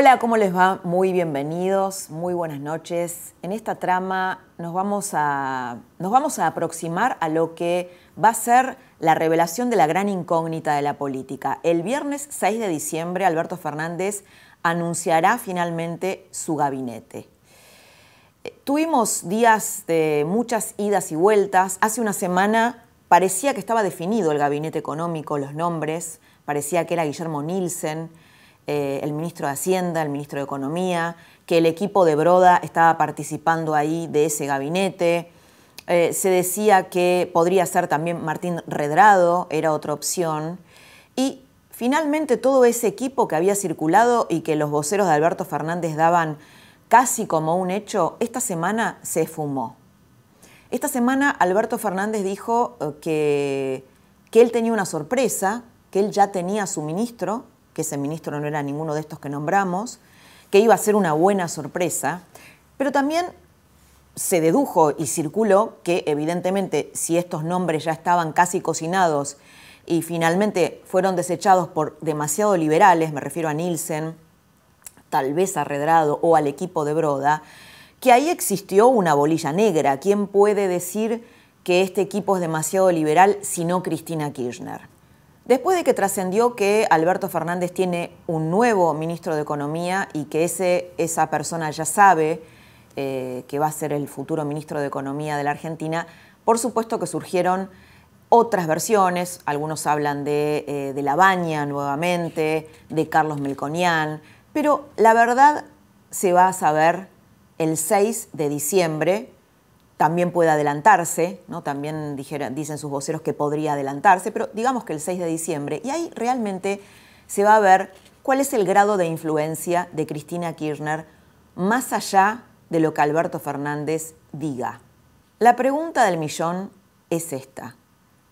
Hola, ¿cómo les va? Muy bienvenidos, muy buenas noches. En esta trama nos vamos, a, nos vamos a aproximar a lo que va a ser la revelación de la gran incógnita de la política. El viernes 6 de diciembre, Alberto Fernández anunciará finalmente su gabinete. Eh, tuvimos días de muchas idas y vueltas. Hace una semana parecía que estaba definido el gabinete económico, los nombres, parecía que era Guillermo Nielsen eh, el ministro de Hacienda, el ministro de Economía, que el equipo de Broda estaba participando ahí de ese gabinete. Eh, se decía que podría ser también Martín Redrado, era otra opción. Y finalmente todo ese equipo que había circulado y que los voceros de Alberto Fernández daban casi como un hecho, esta semana se fumó. Esta semana Alberto Fernández dijo eh, que, que él tenía una sorpresa, que él ya tenía su ministro, que ese ministro no era ninguno de estos que nombramos, que iba a ser una buena sorpresa, pero también se dedujo y circuló que evidentemente si estos nombres ya estaban casi cocinados y finalmente fueron desechados por demasiado liberales, me refiero a Nielsen, tal vez a Redrado o al equipo de Broda, que ahí existió una bolilla negra. ¿Quién puede decir que este equipo es demasiado liberal sino Cristina Kirchner? Después de que trascendió que Alberto Fernández tiene un nuevo ministro de Economía y que ese, esa persona ya sabe eh, que va a ser el futuro ministro de Economía de la Argentina, por supuesto que surgieron otras versiones, algunos hablan de, eh, de La Baña nuevamente, de Carlos Melconian, pero la verdad se va a saber el 6 de diciembre, también puede adelantarse, ¿no? también dicen sus voceros que podría adelantarse, pero digamos que el 6 de diciembre, y ahí realmente se va a ver cuál es el grado de influencia de Cristina Kirchner más allá de lo que Alberto Fernández diga. La pregunta del millón es esta.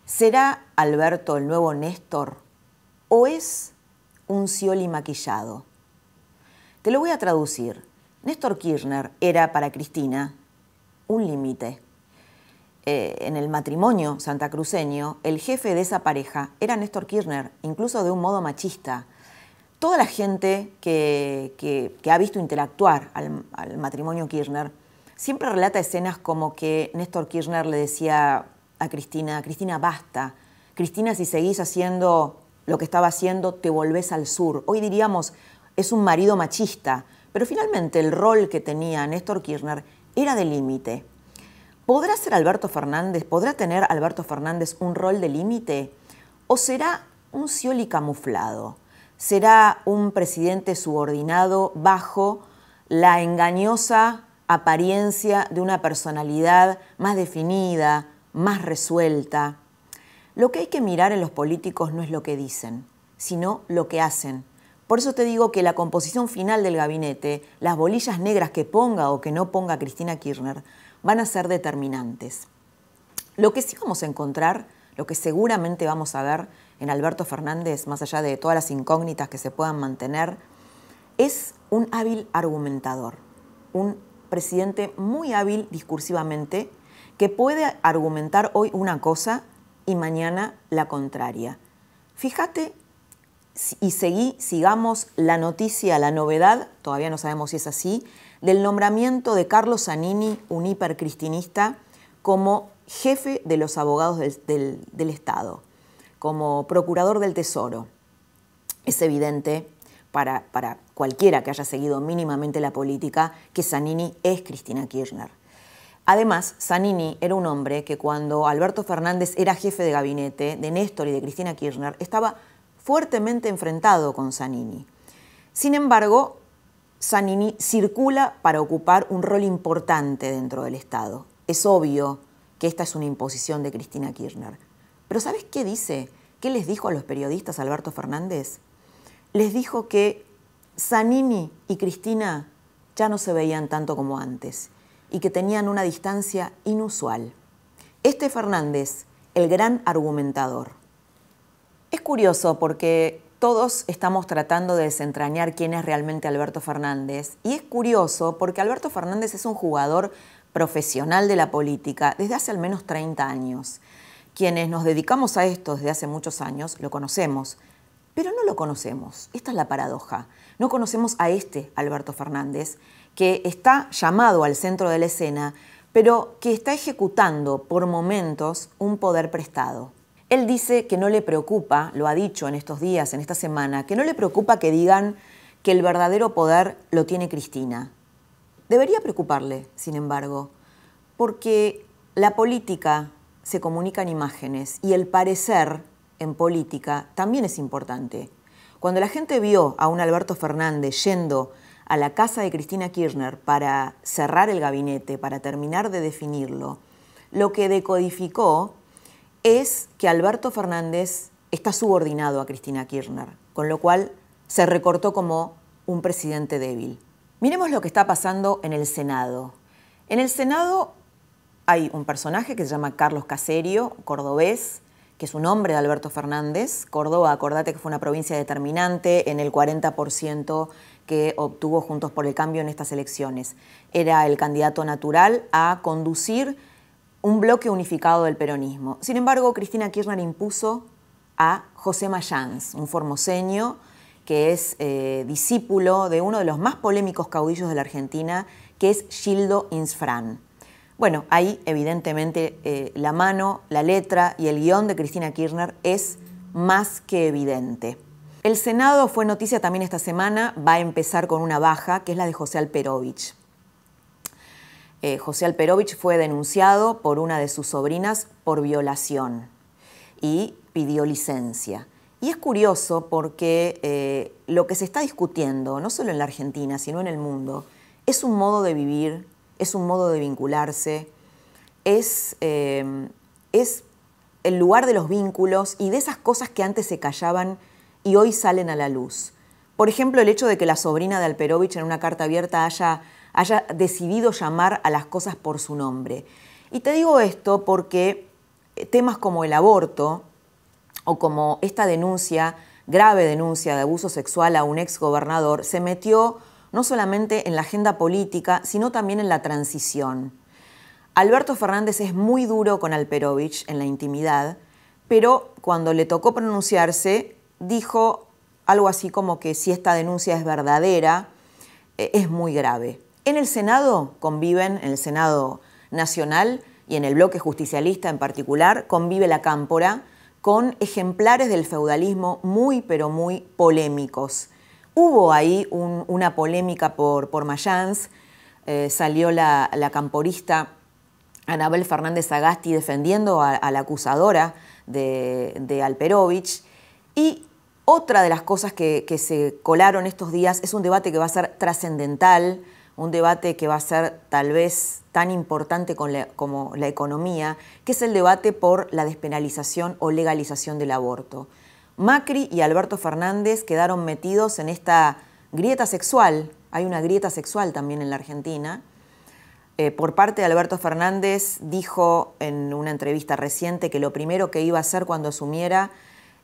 ¿Será Alberto el nuevo Néstor o es un Scioli maquillado? Te lo voy a traducir. Néstor Kirchner era para Cristina un límite. Eh, en el matrimonio santacruceño, el jefe de esa pareja era Néstor Kirchner, incluso de un modo machista. Toda la gente que, ha visto interactuar al, matrimonio Kirchner siempre relata escenas como que Néstor Kirchner le decía a Cristina, Cristina, basta. Cristina, si seguís haciendo lo que estaba haciendo, te volvés al sur. Hoy diríamos, es un marido machista, pero finalmente el rol que tenía Néstor Kirchner era de límite. ¿Podrá ser Alberto Fernández, podrá tener Alberto Fernández un rol de límite? ¿O será un Scioli camuflado? ¿Será un presidente subordinado bajo la engañosa apariencia de una personalidad más definida, más resuelta? Lo que hay que mirar en los políticos no es lo que dicen, sino lo que hacen, por eso te digo que la composición final del gabinete, las bolillas negras que ponga o que no ponga Cristina Kirchner, van a ser determinantes. Lo que sí vamos a encontrar, lo que seguramente vamos a ver en Alberto Fernández, más allá de todas las incógnitas que se puedan mantener, es un hábil argumentador, un presidente muy hábil discursivamente que puede argumentar hoy una cosa y mañana la contraria. Fíjate y seguí, sigamos la noticia, la novedad, todavía no sabemos si es así, del nombramiento de Carlos Zanini, un hipercristinista, como jefe de los abogados del, Estado, como procurador del Tesoro. Es evidente para, para, cualquiera que haya seguido mínimamente la política que Zanini es Cristina Kirchner. Además, Zanini era un hombre que cuando Alberto Fernández era jefe de gabinete de Néstor y de Cristina Kirchner, estaba fuertemente enfrentado con Zanini. Sin embargo, Zanini circula para ocupar un rol importante dentro del Estado. Es obvio que esta es una imposición de Cristina Kirchner. Pero ¿sabes qué dice? ¿Qué les dijo a los periodistas Alberto Fernández? Les dijo que Zanini y Cristina ya no se veían tanto como antes y que tenían una distancia inusual. Este Fernández, el gran argumentador. Es curioso porque todos estamos tratando de desentrañar quién es realmente Alberto Fernández y es curioso porque Alberto Fernández es un jugador profesional de la política desde hace al menos 30 años. Quienes nos dedicamos a esto desde hace muchos años lo conocemos, pero no lo conocemos. Esta es la paradoja. No conocemos a este Alberto Fernández, que está llamado al centro de la escena, pero que está ejecutando por momentos un poder prestado. Él dice que no le preocupa, lo ha dicho en estos días, en esta semana, que no le preocupa que digan que el verdadero poder lo tiene Cristina. Debería preocuparle, sin embargo, porque la política se comunica en imágenes y el parecer en política también es importante. Cuando la gente vio a un Alberto Fernández yendo a la casa de Cristina Kirchner para cerrar el gabinete, para terminar de definirlo, lo que decodificó es que Alberto Fernández está subordinado a Cristina Kirchner, con lo cual se recortó como un presidente débil. Miremos lo que está pasando en el Senado. En el Senado hay un personaje que se llama Carlos Caserio, cordobés, que es un hombre de Alberto Fernández. Córdoba, acordate que fue una provincia determinante en el 40% que obtuvo Juntos por el Cambio en estas elecciones. Era el candidato natural a conducir un bloque unificado del peronismo. Sin embargo, Cristina Kirchner impuso a José Mayans, un formoseño que es eh, discípulo de uno de los más polémicos caudillos de la Argentina, que es Gildo Insfran. Bueno, ahí evidentemente eh, la mano, la letra y el guion de Cristina Kirchner es más que evidente. El Senado fue noticia también esta semana, va a empezar con una baja, que es la de José Alperovich. Eh, José Alperovich fue denunciado por una de sus sobrinas por violación y pidió licencia. Y es curioso porque eh, lo que se está discutiendo, no solo en la Argentina, sino en el mundo, es un modo de vivir, es un modo de vincularse, es, eh, es el lugar de los vínculos y de esas cosas que antes se callaban y hoy salen a la luz. Por ejemplo, el hecho de que la sobrina de Alperovich en una carta abierta haya, haya decidido llamar a las cosas por su nombre. Y te digo esto porque temas como el aborto, o como esta denuncia, grave denuncia de abuso sexual a un ex gobernador, se metió no solamente en la agenda política, sino también en la transición. Alberto Fernández es muy duro con Alperovich en la intimidad, pero cuando le tocó pronunciarse, dijo algo así como que si esta denuncia es verdadera, eh, es muy grave. En el Senado conviven, en el Senado Nacional y en el bloque justicialista en particular, convive la cámpora, con ejemplares del feudalismo muy, pero muy polémicos. Hubo ahí una polémica por, por Mayans, eh, salió la, camporista Anabel Fernández Agasti defendiendo a, la acusadora de, de, Alperovich. Y otra de las cosas que, que se colaron estos días es un debate que va a ser trascendental, un debate que va a ser tal vez tan importante como la economía, que es el debate por la despenalización o legalización del aborto. Macri y Alberto Fernández quedaron metidos en esta grieta sexual, hay una grieta sexual también en la Argentina. Eh, por parte de Alberto Fernández dijo en una entrevista reciente que lo primero que iba a hacer cuando asumiera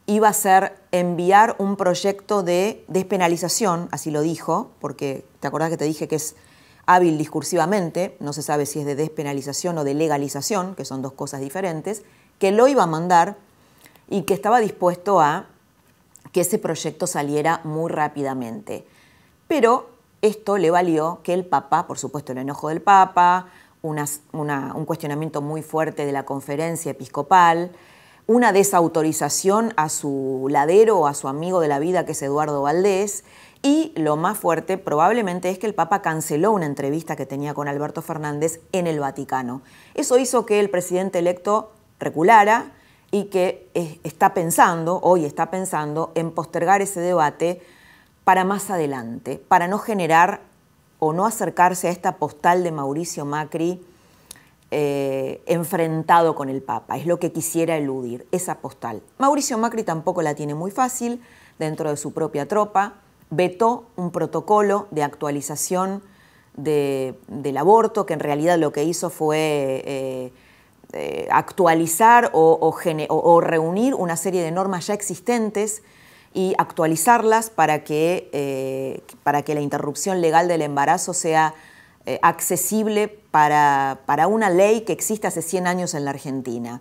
iba a ser enviar un proyecto de despenalización, así lo dijo, porque te acordás que te dije que es hábil discursivamente, no se sabe si es de despenalización o de legalización, que son dos cosas diferentes, que lo iba a mandar y que estaba dispuesto a que ese proyecto saliera muy rápidamente. Pero esto le valió que el Papa, por supuesto el enojo del Papa, un cuestionamiento muy fuerte de la conferencia episcopal, una desautorización a su ladero o a su amigo de la vida que es Eduardo Valdés, y lo más fuerte probablemente es que el Papa canceló una entrevista que tenía con Alberto Fernández en el Vaticano. Eso hizo que el presidente electo reculara y que eh, está pensando, hoy está pensando, en postergar ese debate para más adelante, para no generar o no acercarse a esta postal de Mauricio Macri eh, enfrentado con el Papa, es lo que quisiera eludir, esa postal. Mauricio Macri tampoco la tiene muy fácil dentro de su propia tropa, vetó un protocolo de actualización del aborto, que en realidad lo que hizo fue eh, eh, actualizar o, reunir una serie de normas ya existentes y actualizarlas para que, para que la interrupción legal del embarazo sea accesible para, para, una ley que existe hace 100 años en la Argentina.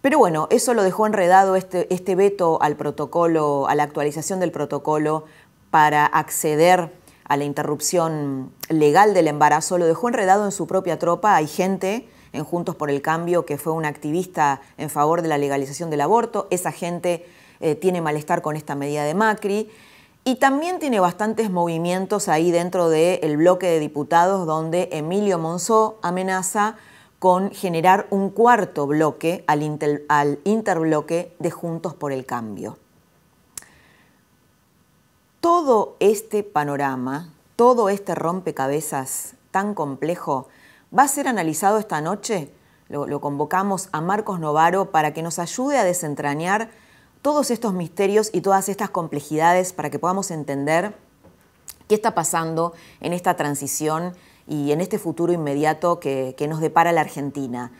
Pero bueno, eso lo dejó enredado este, este veto al protocolo, a la actualización del protocolo para acceder a la interrupción legal del embarazo, lo dejó enredado en su propia tropa. Hay gente en Juntos por el Cambio que fue una activista en favor de la legalización del aborto. Esa gente eh, tiene malestar con esta medida de Macri. Y también tiene bastantes movimientos ahí dentro del bloque de diputados donde Emilio Monzó amenaza con generar un cuarto bloque al interbloque de Juntos por el Cambio todo este panorama, todo este rompecabezas tan complejo, va a ser analizado esta noche. Lo, convocamos a Marcos Novaro para que nos ayude a desentrañar todos estos misterios y todas estas complejidades para que podamos entender qué está pasando en esta transición y en este futuro inmediato que, nos depara la Argentina.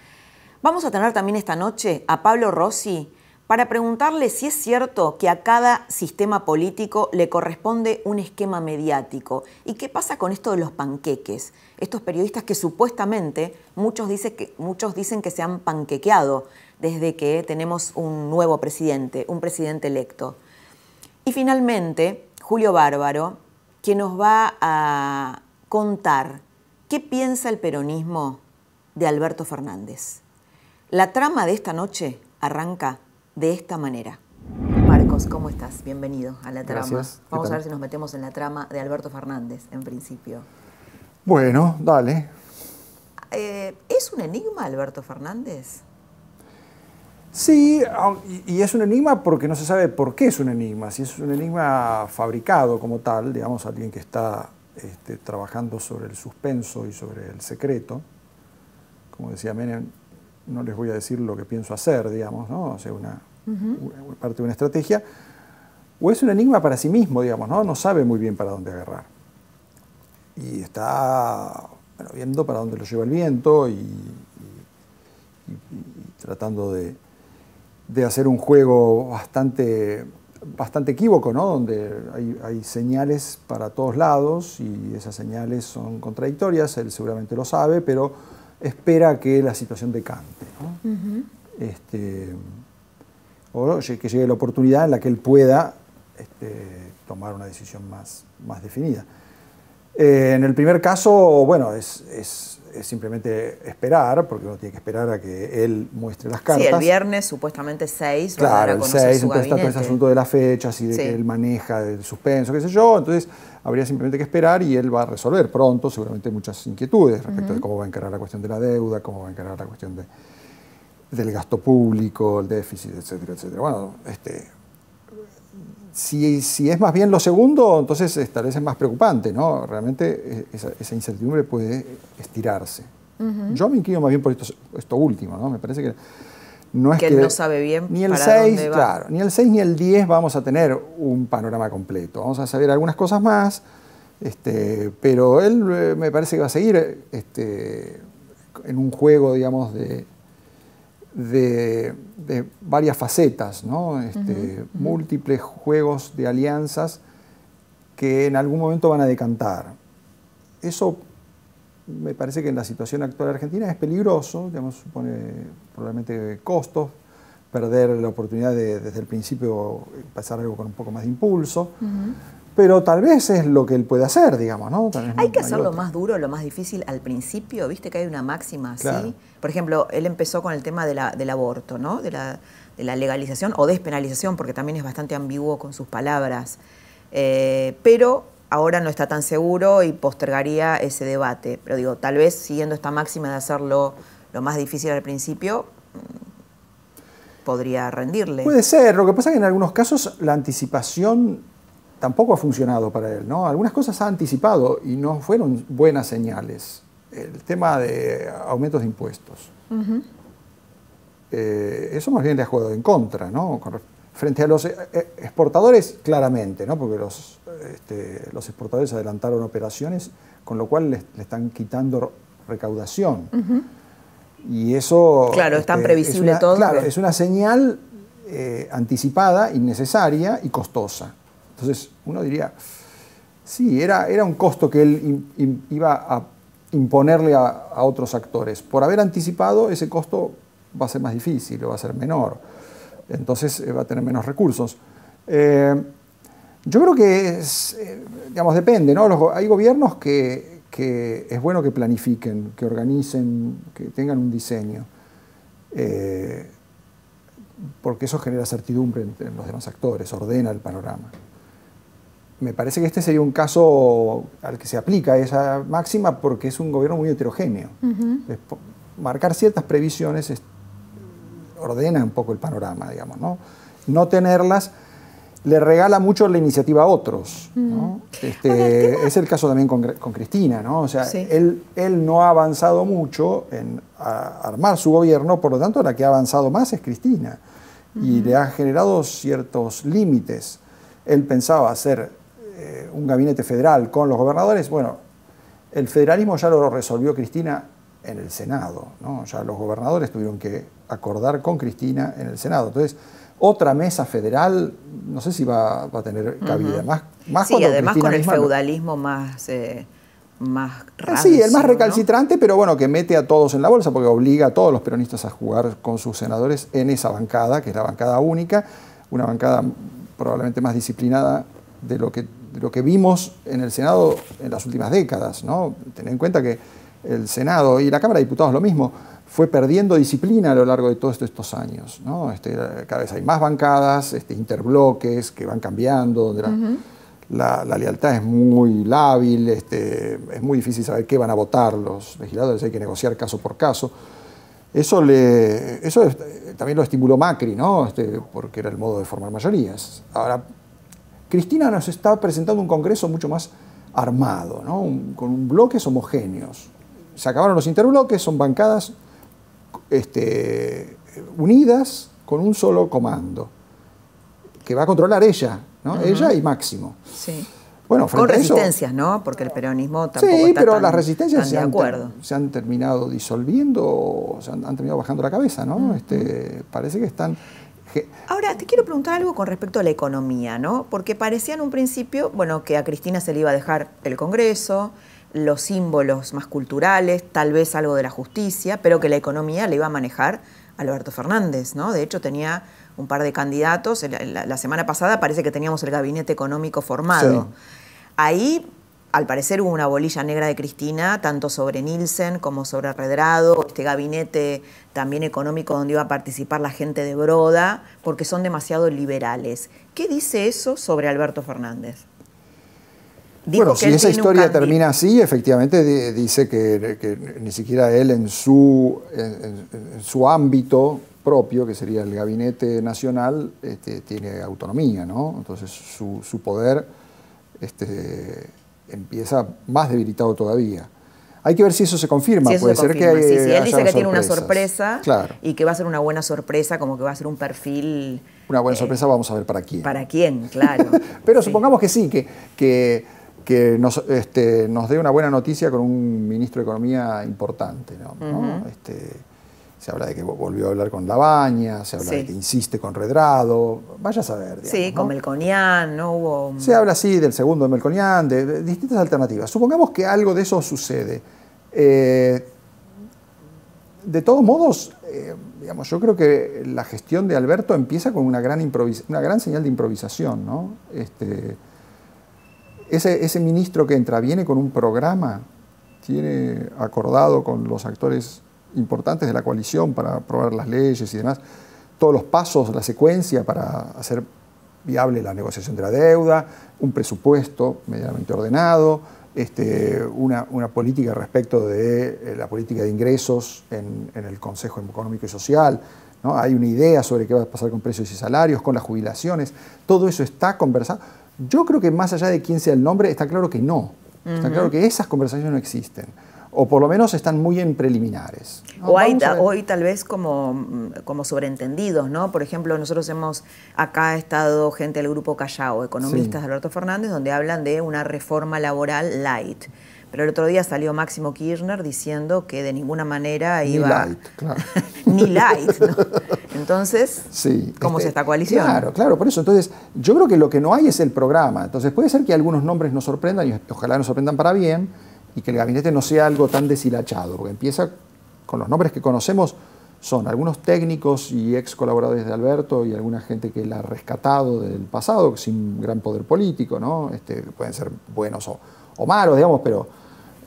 Vamos a tener también esta noche a Pablo Rossi, para preguntarle si es cierto que a cada sistema político le corresponde un esquema mediático. ¿Y qué pasa con esto de los panqueques? Estos periodistas que supuestamente muchos, que, muchos dicen que se han panquequeado desde que tenemos un nuevo presidente, un presidente electo. Y finalmente, Julio Bárbaro, que nos va a contar qué piensa el peronismo de Alberto Fernández. La trama de esta noche arranca de esta manera. Marcos, ¿cómo estás? Bienvenido a la trama. Vamos a ver si nos metemos en la trama de Alberto Fernández, en principio. Bueno, dale. Eh, ¿Es un enigma Alberto Fernández? Sí, y es un enigma porque no se sabe por qué es un enigma. Si es un enigma fabricado como tal, digamos, alguien que está este, trabajando sobre el suspenso y sobre el secreto, como decía Menem, no les voy a decir lo que pienso hacer, digamos, ¿no? O sea, una, parte de una estrategia, o es un enigma para sí mismo, digamos, ¿no? No sabe muy bien para dónde agarrar. Y está viendo para dónde lo lleva el viento y, tratando de, hacer un juego bastante, bastante equívoco, ¿no? Donde hay, hay señales para todos lados y esas señales son contradictorias, él seguramente lo sabe, pero espera que la situación decante. Este, o que llegue la oportunidad en la que él pueda este, tomar una decisión más, más definida. Eh, en el primer caso, bueno, es, simplemente esperar, porque uno tiene que esperar a que él muestre las cartas. Sí, el viernes supuestamente 6 va a dar a el 6, entonces está todo ese asunto de las fechas y de que él maneja el suspenso, qué sé yo, entonces habría simplemente que esperar y él va a resolver pronto seguramente muchas inquietudes respecto de cómo va a encarar la cuestión de la deuda, cómo va a encarar la cuestión de, del gasto público, el déficit, etcétera, etcétera. Bueno, este, si, si, es más bien lo segundo, entonces tal vez es más preocupante, ¿no? Realmente esa, esa incertidumbre puede estirarse. Yo me inclino más bien por esto, esto último, ¿no? Me parece que no es que, él no sabe bien ni el 6, claro, ni el 6 ni el 10 vamos a tener un panorama completo. Vamos a saber algunas cosas más, este, pero él eh, me parece que va a seguir este, en un juego, digamos, de, de, varias facetas, ¿no? Este, múltiples juegos de alianzas que en algún momento van a decantar. Eso me parece que en la situación actual argentina es peligroso, digamos, supone probablemente costos, perder la oportunidad de desde el principio pasar algo con un poco más de impulso. Pero tal vez es lo que él puede hacer, digamos, ¿no? hay que hacer lo más duro, lo más difícil al principio, viste que hay una máxima así. Por ejemplo, él empezó con el tema de la, del aborto, ¿no? De la, de la, legalización o despenalización, porque también es bastante ambiguo con sus palabras. Eh, pero ahora no está tan seguro y postergaría ese debate. Pero digo, tal vez siguiendo esta máxima de hacerlo lo más difícil al principio, mm, podría rendirle. Puede ser, lo que pasa es que en algunos casos la anticipación tampoco ha funcionado para él, ¿no? Algunas cosas ha anticipado y no fueron buenas señales. el tema de aumentos de impuestos. Eh, eso más bien le ha jugado en contra, ¿no? frente a los eh, eh, exportadores, claramente, ¿no? porque los, este, los exportadores adelantaron operaciones, con lo cual le, están quitando recaudación. Y eso... Claro, es tan este, previsible es todo. Claro, es una señal anticipada, innecesaria y costosa. Entonces, uno diría, sí, era, era un costo que él iba a imponerle a, otros actores. Por haber anticipado, ese costo va a ser más difícil o va a ser menor. Entonces eh, va a tener menos recursos. Eh, yo creo que, eh, digamos, depende, ¿no? hay gobiernos que, es bueno que planifiquen, que organicen, que tengan un diseño, porque eso genera certidumbre entre los demás actores, ordena el panorama. Me parece que este sería un caso al que se aplica esa máxima porque es un gobierno muy heterogéneo. marcar ciertas previsiones ordena un poco el panorama, digamos, ¿no? No tenerlas le regala mucho la iniciativa a otros. ¿no? Este, es el caso también con, Cristina, ¿no? O sea, él, él no ha avanzado mucho en armar su gobierno, por lo tanto la que ha avanzado más es Cristina. Y le ha generado ciertos límites. Él pensaba hacer eh, un gabinete federal con los gobernadores. Bueno, el federalismo ya lo resolvió Cristina en el Senado. ¿no? Ya los gobernadores tuvieron que acordar con Cristina en el Senado. Entonces, otra mesa federal, no sé si va, a tener cabida. Más, más sí, además con el feudalismo más, eh, más Sí, el más recalcitrante, pero bueno, que mete a todos en la bolsa porque obliga a todos los peronistas a jugar con sus senadores en esa bancada, que es la bancada única, una bancada probablemente más disciplinada de lo que, de lo que vimos en el Senado en las últimas décadas. ¿no? Tener en cuenta que el Senado y la Cámara de Diputados lo mismo, fue perdiendo disciplina a lo largo de todos estos años. ¿no? Este, cada vez hay más bancadas, este, interbloques que van cambiando, donde la, lealtad es muy lábil, este, es muy difícil saber qué van a votar los legisladores, hay que negociar caso por caso. Eso, le, eso también lo estimuló Macri, ¿no? Porque era el modo de formar mayorías. Ahora, Cristina nos está presentando un Congreso mucho más armado, ¿no? con bloques homogéneos. Se acabaron los interbloques, son bancadas este, unidas con un solo comando, que va a controlar ella, ¿no? ella y Máximo. Sí. Bueno, con resistencias, ¿no? Porque el peronismo tampoco sí, pero las resistencias se, han, se han terminado disolviendo, se han, terminado bajando la cabeza, ¿no? este, parece que están... Ahora, te quiero preguntar algo con respecto a la economía, ¿no? Porque parecía en un principio, bueno, que a Cristina se le iba a dejar el Congreso, los símbolos más culturales, tal vez algo de la justicia, pero que la economía le iba a manejar Alberto Fernández, ¿no? De hecho, tenía un par de candidatos. La, semana pasada parece que teníamos el gabinete económico formado. Ahí, al parecer, hubo una bolilla negra de Cristina, tanto sobre Nielsen como sobre Redrado, este gabinete también económico donde iba a participar la gente de Broda, porque son demasiado liberales. ¿Qué dice eso sobre Alberto Fernández? bueno, si esa historia termina así, efectivamente dice que, ni siquiera él en su, en, su ámbito propio, que sería el gabinete nacional, este, tiene autonomía, ¿no? Entonces su, poder este, empieza más debilitado todavía. Hay que ver si eso se confirma. Puede ser que sí, si él dice que tiene una sorpresa y que va a ser una buena sorpresa, como que va a ser un perfil. Una buena eh, sorpresa, vamos a ver para quién. Para quién, claro. Pero supongamos que sí, que, que que nos, este, nos dé una buena noticia con un ministro de Economía importante. Este, se habla de que volvió a hablar con Labaña, se habla de que insiste con Redrado, vaya a saber. sí, con Melconian, ¿no? Hubo... Se habla así del segundo de Melconian, de, distintas alternativas. Supongamos que algo de eso sucede. Eh, de todos modos, eh, digamos, yo creo que la gestión de Alberto empieza con una gran, una gran señal de improvisación. ¿no? Este, ese, ministro que entra viene con un programa, tiene acordado con los actores importantes de la coalición para aprobar las leyes y demás, todos los pasos, la secuencia para hacer viable la negociación de la deuda, un presupuesto medianamente ordenado, este, una, política respecto de eh, la política de ingresos en, el Consejo Económico y Social. ¿no? Hay una idea sobre qué va a pasar con precios y salarios, con las jubilaciones. Todo eso está conversado. Yo creo que más allá de quién sea el nombre, está claro que no. Está claro que esas conversaciones no existen. O por lo menos están muy en preliminares. O hay hoy tal vez como, como sobreentendidos, ¿no? Por ejemplo, nosotros hemos acá estado gente del grupo Callao, economistas de Alberto Fernández, donde hablan de una reforma laboral light. Pero el otro día salió Máximo Kirchner diciendo que de ninguna manera iba... Ni light, claro. Ni light, ¿no? Entonces, ¿cómo es este, esta coalición? Claro, claro, por eso. Entonces, yo creo que lo que no hay es el programa. Entonces, puede ser que algunos nombres nos sorprendan y ojalá nos sorprendan para bien y que el gabinete no sea algo tan deshilachado, porque empieza con los nombres que conocemos, son algunos técnicos y ex colaboradores de Alberto y alguna gente que la ha rescatado del pasado, sin gran poder político, ¿no? Este, pueden ser buenos o, malos, digamos, pero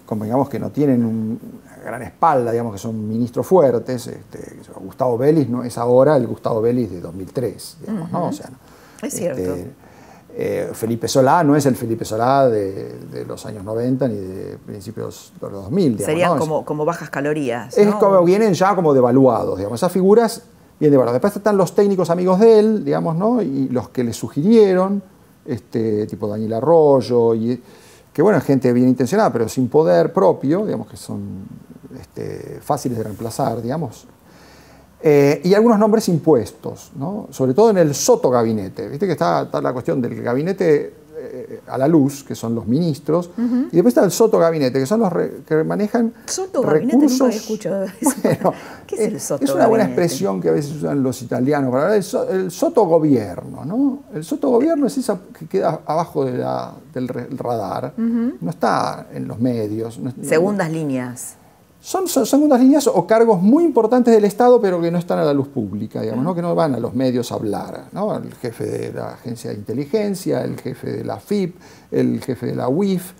convengamos que no tienen una gran espalda, digamos que son ministros fuertes. Este, Gustavo Vélez no es ahora el Gustavo Vélez de 2003, digamos, ¿no? es cierto. Eh, Felipe Solá no es el Felipe Solá de, los años 90 ni de principios de los 2000. Serían como, como, bajas calorías. Es como vienen ya como devaluados, digamos. Esas figuras bien devaluadas. Después están los técnicos amigos de él, digamos, ¿no? Y los que le sugirieron, este, tipo Daniel Arroyo, y, que bueno, gente bien intencionada, pero sin poder propio, digamos, que son este, fáciles de reemplazar, digamos. Eh, y algunos nombres impuestos, ¿no? sobre todo en el soto gabinete. Viste que está, la cuestión del gabinete eh, a la luz, que son los ministros, y después está el soto gabinete, que son los que manejan soto recursos. Gabinete escuchado bueno, ¿Qué es el soto Es una buena expresión que a veces usan los italianos para hablar el, soto gobierno. ¿no? El soto gobierno es esa que queda abajo de la, del radar, no está en los medios. Segundas líneas. Son, segundas líneas o cargos muy importantes del Estado, pero que no están a la luz pública, digamos, ¿no? que no van a los medios a hablar. ¿no? El jefe de la Agencia de Inteligencia, el jefe de la FIP, el jefe de la UIF,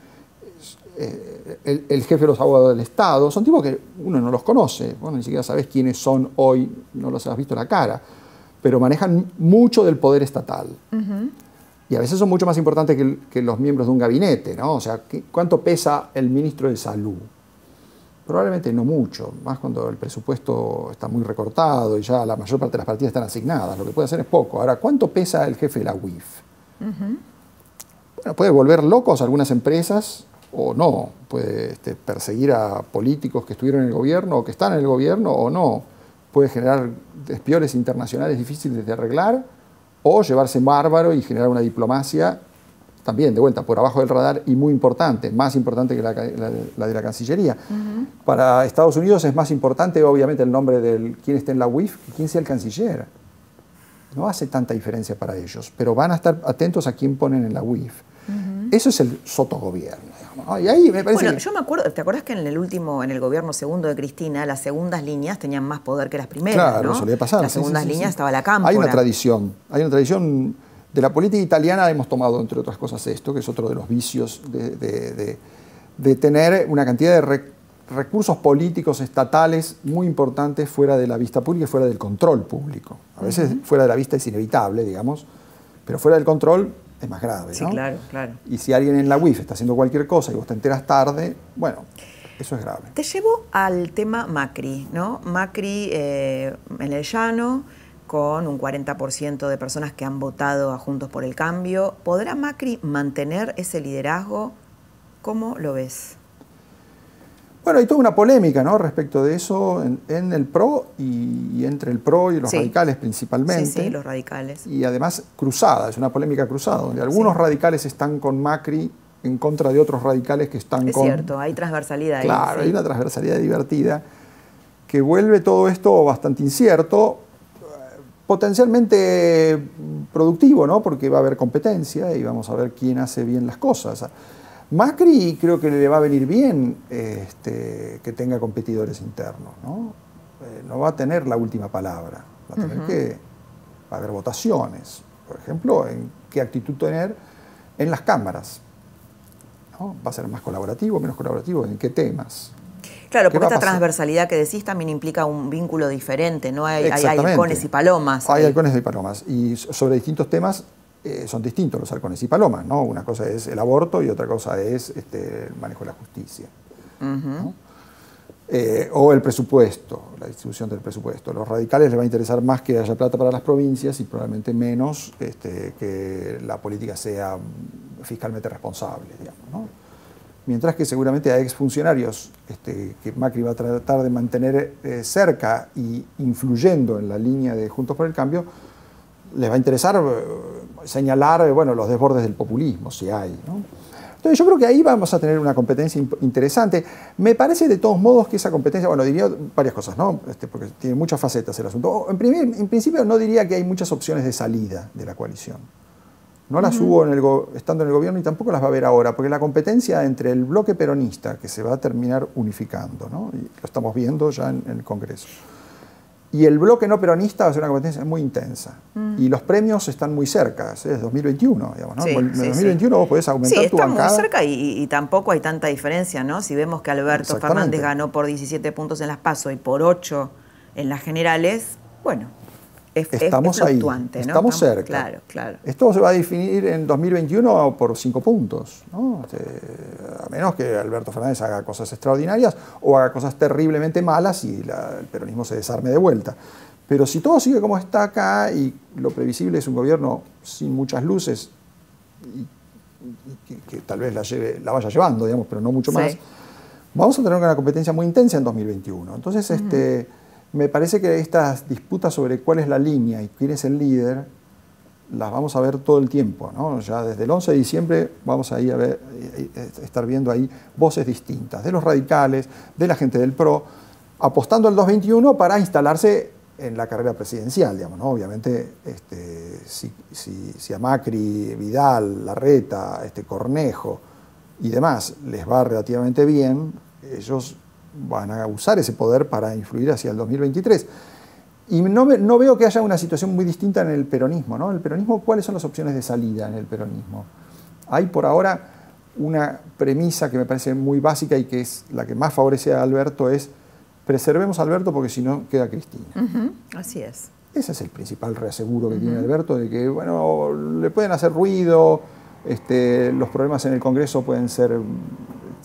eh, el, jefe de los abogados del Estado. Son tipos que uno no los conoce, bueno, ni siquiera sabes quiénes son hoy, no los has visto la cara, pero manejan mucho del poder estatal. Y a veces son mucho más importantes que, que, los miembros de un gabinete, ¿no? O sea, ¿cuánto pesa el ministro de Salud? Probablemente no mucho, más cuando el presupuesto está muy recortado y ya la mayor parte de las partidas están asignadas. Lo que puede hacer es poco. Ahora, ¿cuánto pesa el jefe de la UIF? Bueno, puede volver locos algunas empresas o no. Puede este, perseguir a políticos que estuvieron en el gobierno o que están en el gobierno o no. Puede generar despiores internacionales difíciles de arreglar o llevarse bárbaro y generar una diplomacia también de vuelta por abajo del radar y muy importante, más importante que la, de la Cancillería. Para Estados Unidos es más importante obviamente el nombre de quien esté en la UIF que quién sea el canciller. No hace tanta diferencia para ellos, pero van a estar atentos a quién ponen en la UIF. Eso es el sotogobierno. Y ahí me parece bueno, yo me acuerdo, ¿te acuerdas que en el último, en el gobierno segundo de Cristina, las segundas líneas tenían más poder que las primeras? Claro, ¿no? solía pasar. Las segundas líneas estaba la cámara. Hay una tradición, hay una tradición de la política italiana hemos tomado, entre otras cosas, esto, que es otro de los vicios de, tener una cantidad de recursos políticos estatales muy importantes fuera de la vista pública y fuera del control público. A veces fuera de la vista es inevitable, digamos, pero fuera del control es más grave. Sí, claro, claro. Y si alguien en la UIF está haciendo cualquier cosa y vos te enteras tarde, bueno, eso es grave. Te llevo al tema Macri, ¿no? Macri eh, en el llano con un 40% de personas que han votado a Juntos por el Cambio. ¿Podrá Macri mantener ese liderazgo? ¿Cómo lo ves? Bueno, hay toda una polémica ¿no? respecto de eso en, el PRO y, entre el PRO y los radicales principalmente. Sí, sí, los radicales. Y además cruzada, es una polémica cruzada, donde algunos radicales están con Macri en contra de otros radicales que están con... Es cierto, hay transversalidad. Claro, hay una transversalidad divertida que vuelve todo esto bastante incierto potencialmente productivo, ¿no? porque va a haber competencia y vamos a ver quién hace bien las cosas. Macri creo que le va a venir bien este, que tenga competidores internos, ¿no? Eh, no va a tener la última palabra, va a tener que va a haber votaciones, por ejemplo, en qué actitud tener en las cámaras. ¿no? Va a ser más colaborativo, menos colaborativo, en qué temas. Claro, porque esta transversalidad que decís también implica un vínculo diferente, ¿no? Hay, halcones y palomas. Hay halcones y palomas. Y sobre distintos temas eh, son distintos los halcones y palomas, ¿no? Una cosa es el aborto y otra cosa es este, el manejo de la justicia. Eh, o el presupuesto, la distribución del presupuesto. los radicales les va a interesar más que haya plata para las provincias y probablemente menos este, que la política sea fiscalmente responsable, digamos, ¿no? Mientras que seguramente a exfuncionarios este, que Macri va a tratar de mantener eh, cerca y influyendo en la línea de Juntos por el Cambio, les va a interesar eh, señalar bueno, los desbordes del populismo, si hay. Entonces yo creo que ahí vamos a tener una competencia interesante. Me parece de todos modos que esa competencia, bueno, diría varias cosas, ¿no? Este, porque tiene muchas facetas el asunto. En, en principio no diría que hay muchas opciones de salida de la coalición. No las hubo en el estando en el gobierno y tampoco las va a haber ahora, porque la competencia entre el bloque peronista, que se va a terminar unificando, ¿no? y lo estamos viendo ya en, el Congreso, y el bloque no peronista va a ser una competencia muy intensa. Mm. Y los premios están muy cerca, es 2021, digamos, ¿no? en 2021 vos podés aumentar tu bancada. muy cerca y, tampoco hay tanta diferencia, ¿no? Si vemos que Alberto Fernández ganó por 17 puntos en las PASO y por 8 en las generales, bueno, estamos ahí, estamos, cerca. Claro, claro. Esto se va a definir en 2021 por cinco puntos, este, a menos que Alberto Fernández haga cosas extraordinarias o haga cosas terriblemente malas y el peronismo se desarme de vuelta. Pero si todo sigue como está acá y lo previsible es un gobierno sin muchas luces y, que, tal vez la, lleve, la vaya llevando, digamos, pero no mucho más, vamos a tener una competencia muy intensa en 2021. Entonces, este me parece que estas disputas sobre cuál es la línea y quién es el líder, las vamos a ver todo el tiempo. ¿no? Ya desde el 11 de diciembre vamos a, ir a ver, eh, eh, estar viendo ahí voces distintas, de los radicales, de la gente del PRO, apostando al 221 para instalarse en la carrera presidencial, digamos, ¿no? Obviamente, este, si, si, a Macri, Vidal, Larreta, este, Cornejo y demás les va relativamente bien, ellos van a usar ese poder para influir hacia el 2023. Y no, no, veo que haya una situación muy distinta en el peronismo. ¿no? El peronismo, ¿cuáles son las opciones de salida en el peronismo? Hay por ahora una premisa que me parece muy básica y que es la que más favorece a Alberto, es preservemos a Alberto porque si no queda Cristina. Así es. Ese es el principal reaseguro que tiene Alberto, de que, bueno, le pueden hacer ruido, este, los problemas en el Congreso pueden ser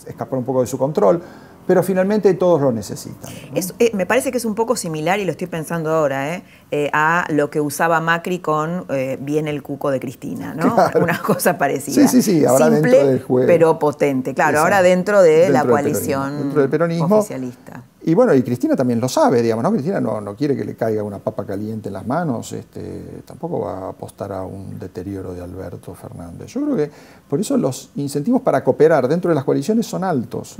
escapar un poco de su control, pero finalmente todos lo necesitan. Eh, me parece que es un poco similar, y lo estoy pensando ahora, ¿eh? Eh, a lo que usaba Macri con Bien el cuco de Cristina, ¿no? Una cosa parecida. Sí, sí, sí, ahora Simple, dentro del juego. pero potente, claro, ahora dentro de la coalición dentro del peronismo. oficialista. Y bueno, y Cristina también lo sabe, digamos, ¿no? Cristina no, no, quiere que le caiga una papa caliente en las manos, este, tampoco va a apostar a un deterioro de Alberto Fernández. Yo creo que por eso los incentivos para cooperar dentro de las coaliciones son altos.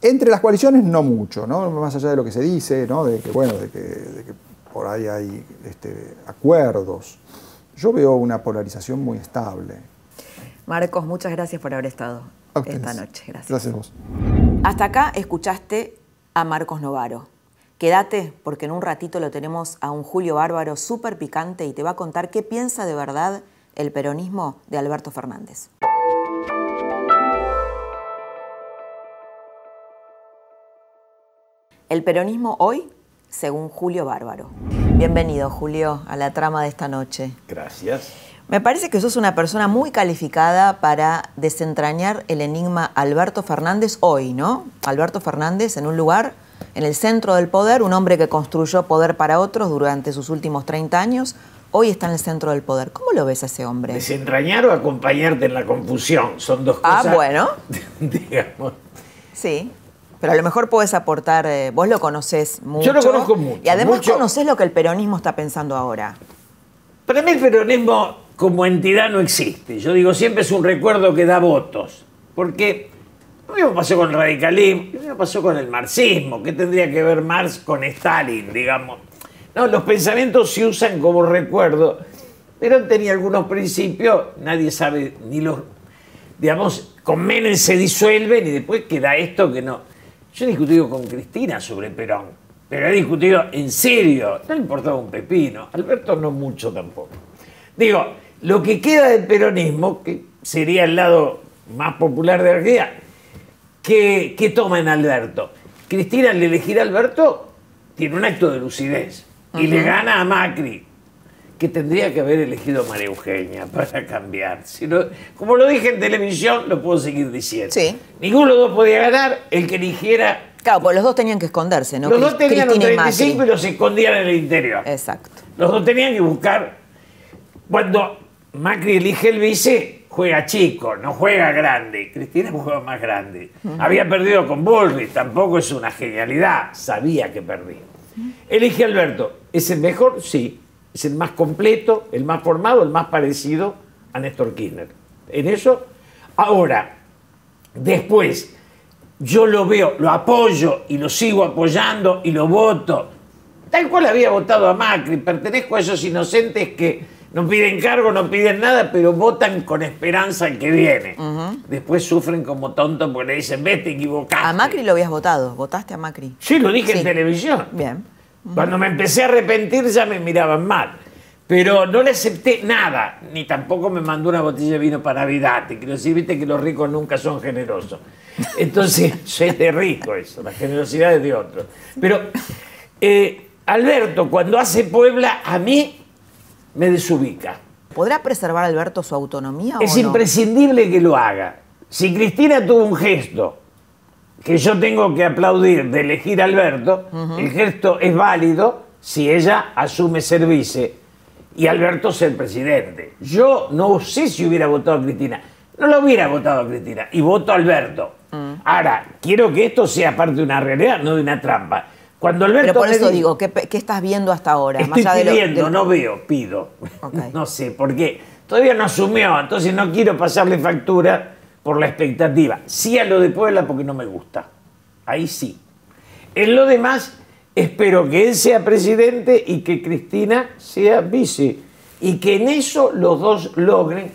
Entre las coaliciones no mucho, ¿no? más allá de lo que se dice, ¿no? de, que, bueno, de, que, por ahí hay este, acuerdos. Yo veo una polarización muy estable. Marcos, muchas gracias por haber estado esta noche. Gracias. Gracias a vos. Hasta acá escuchaste a Marcos Novaro. Quédate porque en un ratito lo tenemos a un Julio Bárbaro súper picante y te va a contar qué piensa de verdad el peronismo de Alberto Fernández. El peronismo hoy, según Julio Bárbaro. Bienvenido, Julio, a la trama de esta noche. Gracias. Me parece que sos una persona muy calificada para desentrañar el enigma Alberto Fernández hoy, ¿no? Alberto Fernández en un lugar, en el centro del poder, un hombre que construyó poder para otros durante sus últimos 30 años, hoy está en el centro del poder. ¿Cómo lo ves a ese hombre? Desentrañar o acompañarte en la confusión, son dos ah, cosas. Ah, bueno. digamos. Sí. Pero a lo mejor podés aportar, eh, vos lo conocés mucho. Yo lo conozco mucho. Y además conocés lo que el peronismo está pensando ahora. Para mí el peronismo como entidad no existe. Yo digo, siempre es un recuerdo que da votos. Porque lo mismo pasó con el radicalismo, lo mismo pasó con el marxismo. ¿Qué tendría que ver Marx con Stalin, digamos? No, los pensamientos se usan como recuerdo, pero tenía algunos principios, nadie sabe ni los... Digamos, con Menem se disuelven y después queda esto que no... Yo he discutido con Cristina sobre Perón, pero he discutido en serio, no le importaba un pepino, Alberto no mucho tampoco. Digo, lo que queda del peronismo, que sería el lado más popular de Argentina, ¿qué, ¿qué toma en Alberto? Cristina al elegir a Alberto tiene un acto de lucidez y le gana a Macri, que tendría que haber elegido a María Eugenia para cambiar. Si como lo dije en televisión, lo puedo seguir diciendo. Sí. Ninguno de los dos podía ganar, el que eligiera... Claro, pues los dos tenían que esconderse, ¿no? Los dos tenían los 35 y, los escondían en el interior. Exacto. Los dos tenían que buscar... Cuando Macri elige el vice, juega chico, no juega grande. Cristina juega más grande. Había perdido con Bullrich, tampoco es una genialidad, sabía que perdía. Elige Alberto. ¿Es el mejor? Sí. Es el más completo, el más formado, el más parecido a Néstor Kirchner. En eso, ahora, después, yo lo veo, lo apoyo y lo sigo apoyando y lo voto. Tal cual había votado a Macri, pertenezco a esos inocentes que no piden cargo, no piden nada, pero votan con esperanza al que viene. Después sufren como tontos porque le dicen, ves, te equivocaste. A Macri lo habías votado, votaste a Macri. Sí, lo dije Sí. en televisión. Bien. Cuando me empecé a arrepentir ya me miraban mal. Pero no le acepté nada, ni tampoco me mandó una botella de vino para Navidad. Te quiero decir, viste que los ricos nunca son generosos. Entonces, soy de rico eso, la generosidad es de otros. Pero eh, Alberto, cuando hace Puebla, a mí me desubica. ¿Podrá preservar Alberto su autonomía Es o no? imprescindible que lo haga. Si Cristina tuvo un gesto que yo tengo que aplaudir de elegir a Alberto, el gesto es válido si ella asume ser vice y Alberto ser presidente. Yo no sé si hubiera votado a Cristina. No lo hubiera votado a Cristina y voto a Alberto. Ahora, quiero que esto sea parte de una realidad, no de una trampa. Cuando Alberto Pero por eso digo, ¿qué, qué estás viendo hasta ahora? Estoy de lo- pidiendo, del- no veo, pido. No sé, porque todavía no asumió, entonces no quiero pasarle factura por la expectativa. Sí a lo de Puebla porque no me gusta. Ahí sí. En lo demás, espero que él sea presidente y que Cristina sea vice. Y que en eso los dos logren.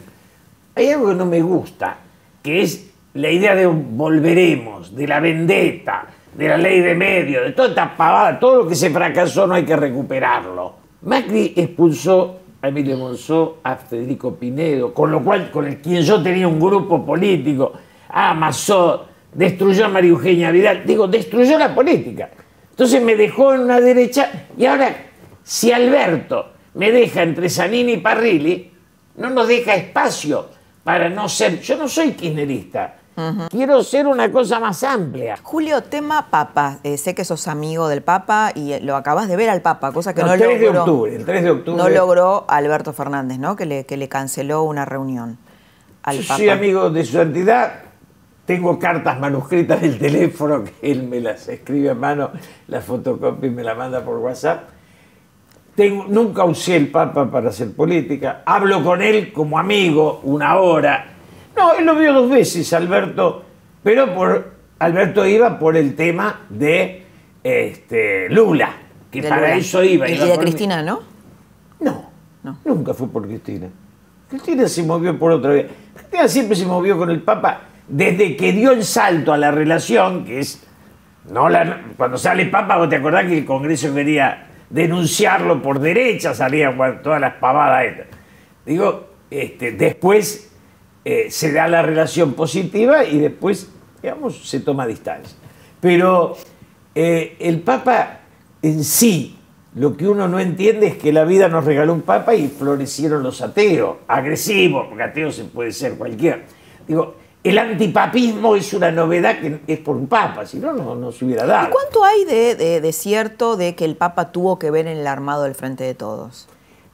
Hay algo que no me gusta, que es la idea de volveremos, de la vendetta, de la ley de medios, de toda esta pavada, todo lo que se fracasó no hay que recuperarlo. Macri expulsó a Emilio Monzó, a Federico Pinedo, con lo cual, con el quien yo tenía un grupo político, amasó, destruyó a María Eugenia Vidal, digo, destruyó la política. Entonces me dejó en una derecha y ahora, si Alberto me deja entre Zanini y Parrilli, no nos deja espacio para no ser. Yo no soy kirchnerista. Quiero ser una cosa más amplia. Julio, tema Papa. Eh, sé que sos amigo del Papa y eh, lo acabas de ver al Papa, cosa que No, no, el 3 de logró. octubre, el 3 de octubre. No logró Alberto Fernández, ¿no? Que le, que le canceló una reunión al Yo Papa. soy amigo de su entidad. Tengo cartas manuscritas del teléfono que él me las escribe a mano, las fotocopia y me la manda por WhatsApp. Tengo- nunca usé el Papa para hacer política. Hablo con él como amigo una hora. No, él lo vio dos veces, Alberto, pero por Alberto iba por el tema de este, Lula, que De para Lula. eso iba. Y, iba de mí. Cristina, ¿no? No, No. nunca fue por Cristina. Cristina se movió por otra vez. Cristina siempre se movió con el Papa desde que dio el salto a la relación, que es. No la, cuando sale Papa, vos te acordás que el Congreso quería denunciarlo por derecha, salían todas las pavadas estas. Digo, este, después eh, se da la relación positiva y después, digamos, se toma distancia. Pero eh, el Papa en sí, lo que uno no entiende es que la vida nos regaló un Papa y florecieron los ateos, agresivos, porque ateo se puede ser cualquiera. Digo, el antipapismo es una novedad que es por un Papa, si no, no, no se hubiera dado. ¿Y cuánto hay de, de- de cierto de que el Papa tuvo que ver en el armado del Frente de Todos?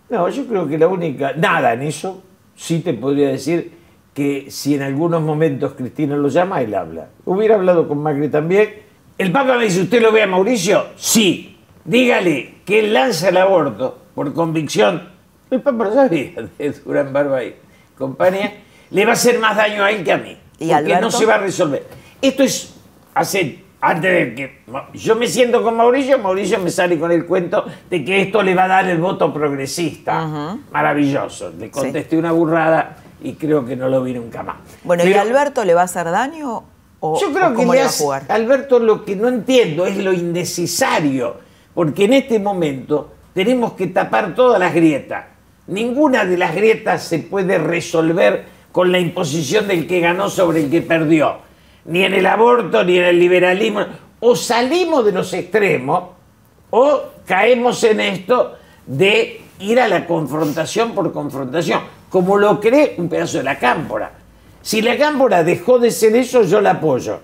No, yo creo que la única, nada en eso, sí te podría decir que si en algunos momentos Cristina lo llama, él habla. Hubiera hablado con Macri también. El Papa me dice, ¿usted lo ve a Mauricio? Sí. Dígale que él lanza el aborto por convicción. El Papa lo sabía de Durán Barba y compañía. Le va a hacer más daño a él que a mí. ¿Y porque Alberto? no se va a resolver. Esto es hace antes de que yo me siento con Mauricio, Mauricio me sale con el cuento de que esto le va a dar el voto progresista. Maravilloso. Le contesté una burrada y creo que no lo vi nunca más. Bueno, ¿y Pero Alberto le va a hacer daño o, yo creo o que cómo le va a jugar? Alberto lo que no entiendo es lo innecesario, porque en este momento tenemos que tapar todas las grietas. Ninguna de las grietas se puede resolver con la imposición del que ganó sobre el que perdió. Ni en el aborto, ni en el liberalismo. O salimos de los extremos o caemos en esto de ir a la confrontación por confrontación, como lo cree un pedazo de la cámpora. Si la cámpora dejó de ser eso, yo la apoyo.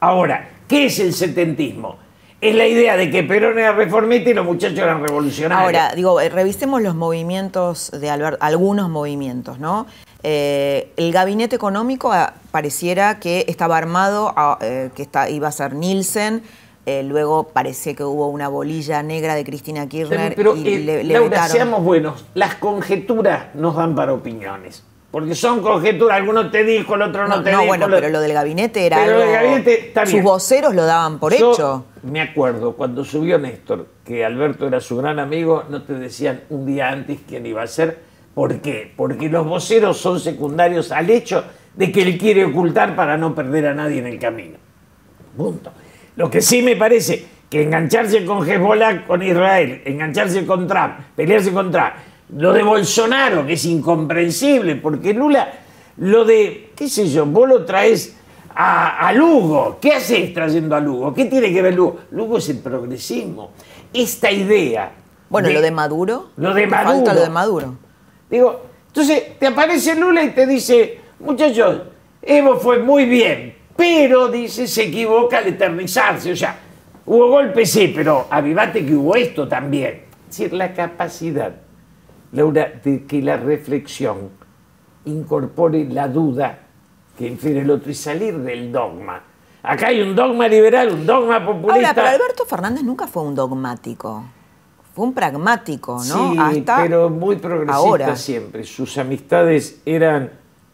Ahora, ¿qué es el setentismo? Es la idea de que Perón era reformista y los muchachos eran revolucionarios. Ahora, digo, eh, revisemos los movimientos de Alberto, algunos movimientos, ¿no? Eh, el gabinete económico ah, pareciera que estaba armado, ah, eh, que iba a ser Nielsen. Eh, luego parece que hubo una bolilla negra de Cristina Kirchner Pero, y eh, le, le Laura, vetaron. seamos buenos. Las conjeturas nos dan para opiniones. Porque son conjeturas, alguno te dijo, el otro no, No, te no, dijo. bueno, el otro- pero lo del gabinete era Pero algo- gabinete está Sus voceros lo daban por Yo hecho. Me acuerdo cuando subió Néstor que Alberto era su gran amigo, no te decían un día antes quién iba a ser. ¿Por qué? Porque los voceros son secundarios al hecho de que él quiere ocultar para no perder a nadie en el camino. Punto. Lo que sí me parece que engancharse con Hezbollah, con Israel, engancharse con Trump, pelearse con Trump, lo de Bolsonaro, que es incomprensible, porque Lula, lo de, qué sé yo, vos lo traes a, a Lugo. ¿Qué haces trayendo a Lugo? ¿Qué tiene que ver Lugo? Lugo es el progresismo. Esta idea. Bueno, lo de Maduro. Lo de ¿Qué Maduro. Falta lo de Maduro. Digo, entonces te aparece Lula y te dice, muchachos, Evo fue muy bien, pero dice, se equivoca al eternizarse. O sea, hubo golpes, sí, pero avivate que hubo esto también. Es decir, la capacidad, Laura, de que la reflexión incorpore la duda que infiere el otro y salir del dogma. Acá hay un dogma liberal, un dogma populista. Ahora, pero Alberto Fernández nunca fue un dogmático. Fue un pragmático, ¿no? Sí, Hasta pero muy progresista ahora. siempre. Sus amistades eran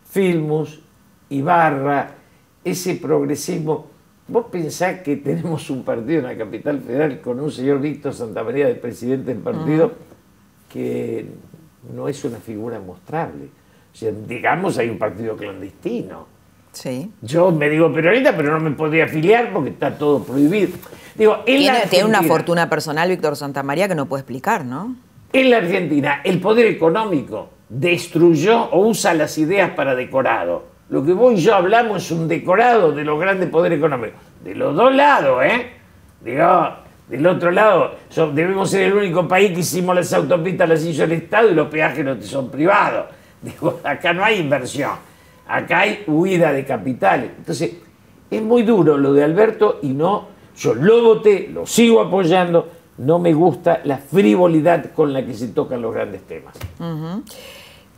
Filmus, Ibarra, ese progresismo. Vos pensás que tenemos un partido en la capital federal con un señor Víctor Santamaría, el presidente del partido, que no es una figura mostrable. O sea, digamos, hay un partido clandestino. Sí. Yo me digo peronista, pero no me podría afiliar porque está todo prohibido. Digo, en la Tiene, tiene una fortuna personal Víctor Santamaría que no puede explicar, ¿no? En la Argentina, el poder económico destruyó o usa las ideas para decorado. Lo que vos y yo hablamos es un decorado de los grandes poderes económicos. De los dos lados, ¿eh? Digo, del otro lado, debemos ser el único país que hicimos las autopistas, las hizo el Estado y los peajes no son privados. Digo, acá no hay inversión, acá hay huida de capitales. Entonces, es muy duro lo de Alberto y no, yo lo voté, lo sigo apoyando, no me gusta la frivolidad con la que se tocan los grandes temas.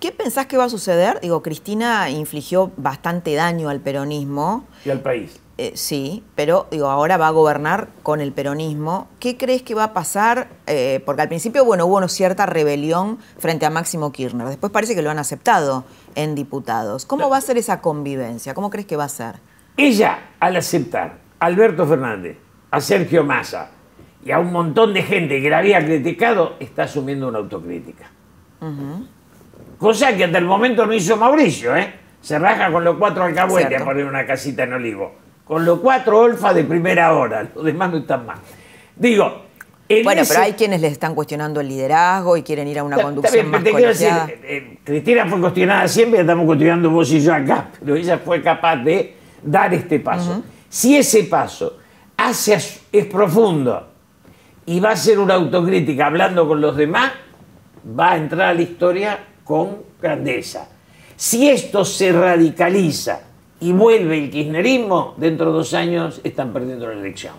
¿Qué pensás que va a suceder? Digo, Cristina infligió bastante daño al peronismo. Y al país. Eh, sí, pero digo, ahora va a gobernar con el peronismo. ¿Qué crees que va a pasar? Eh, porque al principio, bueno, hubo una cierta rebelión frente a Máximo Kirchner. Después parece que lo han aceptado en diputados. ¿Cómo va a ser esa convivencia? ¿Cómo crees que va a ser? Ella, al aceptar a Alberto Fernández, a Sergio Massa y a un montón de gente que la había criticado, está asumiendo una autocrítica. Cosa que hasta el momento no hizo Mauricio, ¿eh? Se raja con los cuatro alcahuetes a poner una casita en olivo. Con los cuatro olfa de primera hora, los demás no están más. Digo, en Bueno, ese- pero hay quienes les están cuestionando el liderazgo y quieren ir a una conducción está más bien, pero te quiero decir, eh, eh, Cristina fue cuestionada siempre, estamos cuestionando vos y yo acá, pero ella fue capaz de dar este paso. Si ese paso hace, es profundo y va a ser una autocrítica hablando con los demás, va a entrar a la historia con grandeza. Si esto se radicaliza y vuelve el kirchnerismo, dentro de dos años están perdiendo la elección.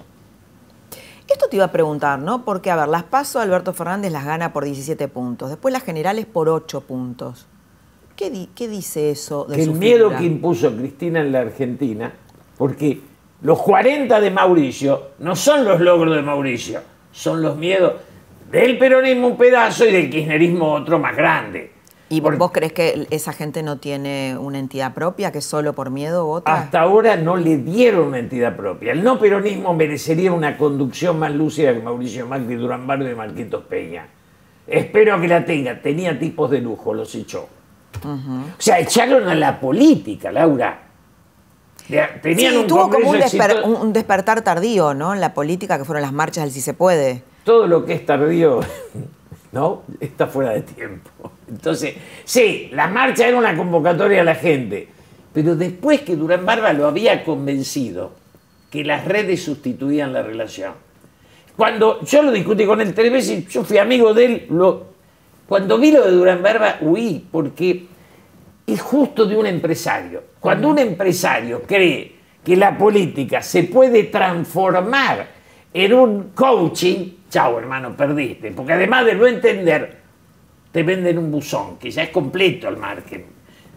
Esto te iba a preguntar, ¿no? Porque, a ver, las PASO Alberto Fernández las gana por 17 puntos, después las generales por 8 puntos. ¿Qué, di- qué dice eso de que su el miedo figura? que impuso Cristina en la Argentina, porque los 40 de Mauricio no son los logros de Mauricio, son los miedos del peronismo un pedazo y del kirchnerismo otro más grande. ¿Y vos crees que esa gente no tiene una entidad propia, que solo por miedo vota? hasta ahora no le dieron una entidad propia. El no peronismo merecería una conducción más lúcida que Mauricio Macri, Durán Barrio y Marquitos Peña. Espero que la tenga. Tenía tipos de lujo, los echó. O sea, echaron a la política, Laura. Tenían sí, un tuvo como desper- un- un despertar tardío, ¿no? En la política, que fueron las marchas del Si se puede. todo lo que es tardío, ¿no? Está fuera de tiempo. Entonces, sí, la marcha era una convocatoria a la gente, pero después que Durán Barba lo había convencido que las redes sustituían la relación. Cuando yo lo discutí con él tres veces, yo fui amigo de él, lo- cuando vi lo de Durán Barba huí, porque es justo de un empresario. Cuando un empresario cree que la política se puede transformar en un coaching, chao hermano, perdiste. Porque además de no entender, te venden un buzón, que ya es completo el marketing.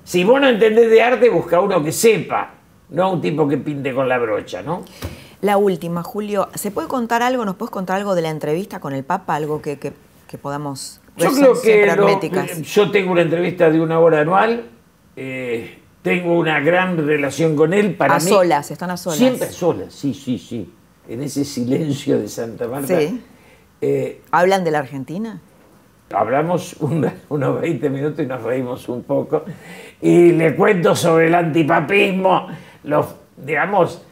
Si vos no entendés de arte, busca uno que sepa, no un tipo que pinte con la brocha, ¿no? La última, Julio, ¿se puede contar algo? ¿Nos puedes contar algo de la entrevista con el Papa? Algo que, que, que podamos yo creo que lo, yo tengo una entrevista de una hora anual, eh, tengo una gran relación con él. Para a solas, están a solas. Siempre a solas, sí, sí, sí. En ese silencio de Santa Marta. Sí. Eh, ¿Hablan de la Argentina? Hablamos unos 20 minutos y nos reímos un poco. Y le cuento sobre el antipapismo, los, digamos,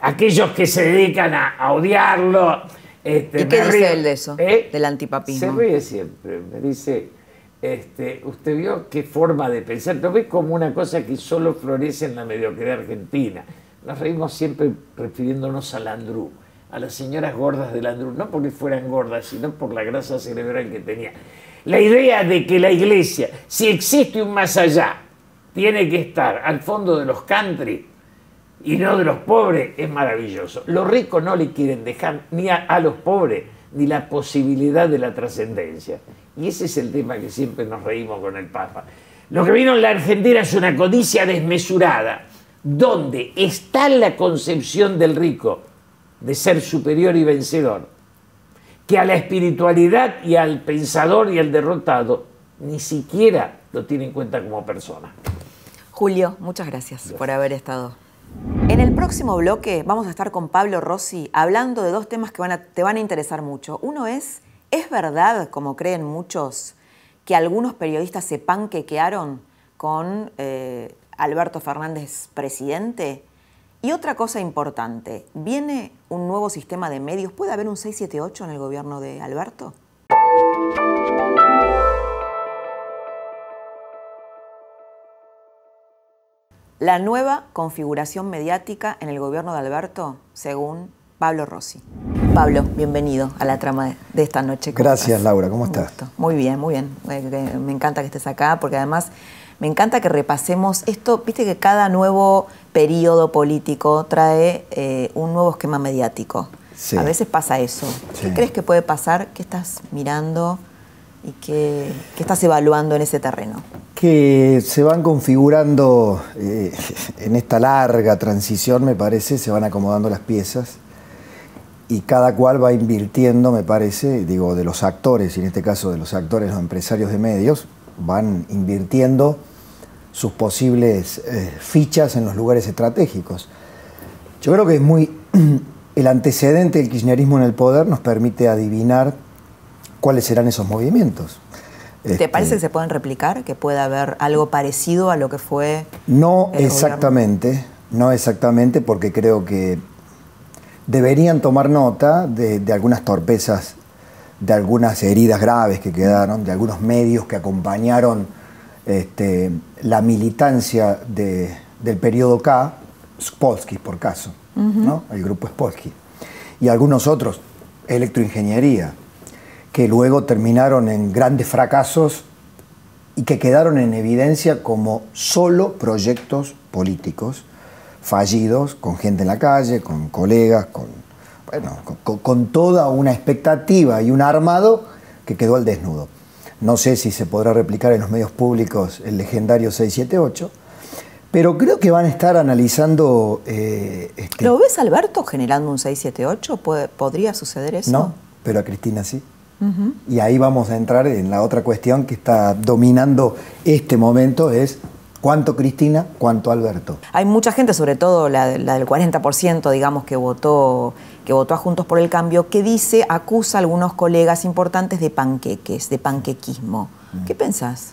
aquellos que se dedican a odiarlo este, ¿Y qué dice él de eso, ¿Eh? del antipapismo? Se ríe siempre, me dice, este, usted vio qué forma de pensar, lo ve como una cosa que solo florece en la mediocridad argentina. Nos reímos siempre refiriéndonos a Landru, a las señoras gordas de Landru, no porque fueran gordas, sino por la grasa cerebral que tenía. La idea de que la iglesia, si existe un más allá, tiene que estar al fondo de los country, y no de los pobres es maravilloso. Los ricos no le quieren dejar ni a, los pobres ni la posibilidad de la trascendencia. Y ese es el tema que siempre nos reímos con el Papa. Lo que vino en la Argentina es una codicia desmesurada, donde está la concepción del rico de ser superior y vencedor, que a la espiritualidad y al pensador y al derrotado ni siquiera lo tiene en cuenta como persona. Julio, muchas gracias. por haber estado. En el próximo bloque vamos a estar con Pablo Rossi hablando de dos temas que te van a interesar mucho. Uno es, ¿es verdad, como creen muchos, que algunos periodistas se panquequearon con eh, Alberto Fernández presidente? Y otra cosa importante, ¿viene un nuevo sistema de medios? ¿Puede haber un 678 en el gobierno de Alberto? la nueva configuración mediática en el gobierno de Alberto, según Pablo Rossi. Pablo, bienvenido a la trama de esta noche. Gracias, Laura, ¿cómo estás? Muy bien, muy bien. Eh, me encanta que estés acá porque además me encanta que repasemos esto. Viste que cada nuevo periodo político trae eh, un nuevo esquema mediático. A veces pasa eso. ¿Qué crees que puede pasar? ¿Qué estás mirando? y qué, estás evaluando en ese terreno? Que se van configurando eh, en esta larga transición, me parece, se van acomodando las piezas y cada cual va invirtiendo, me parece, digo, de los actores, y en este caso de los actores, los empresarios de medios, van invirtiendo sus posibles eh, fichas en los lugares estratégicos. Yo creo que es muy... El antecedente del kirchnerismo en el poder nos permite adivinar cuáles serán esos movimientos. ¿Te este, parece que se pueden replicar? ¿Que pueda haber algo parecido a lo que fue? No exactamente, no exactamente, porque creo que deberían tomar nota de, algunas torpezas, de algunas heridas graves que quedaron, de algunos medios que acompañaron este, la militancia del periodo K, Spolsky por caso, ¿no? el grupo Spolsky, y algunos otros, electroingeniería, que luego terminaron en grandes fracasos y que quedaron en evidencia como solo proyectos políticos fallidos, con gente en la calle, con colegas, con, bueno, con, toda una expectativa y un armado que quedó al desnudo. No sé si se podrá replicar en los medios públicos el legendario 678, pero creo que van a estar analizando... Eh, este ¿Lo ves, Alberto, generando un 678? ¿Podría suceder eso? No, pero a Cristina sí. Y ahí vamos a entrar en la otra cuestión que está dominando este momento, es cuánto Cristina, cuánto Alberto. Hay mucha gente, sobre todo la, del 40%, digamos, que votó, que votó a Juntos por el Cambio, que dice, acusa a algunos colegas importantes de panqueques, de panquequismo. Mm. ¿Qué pensás?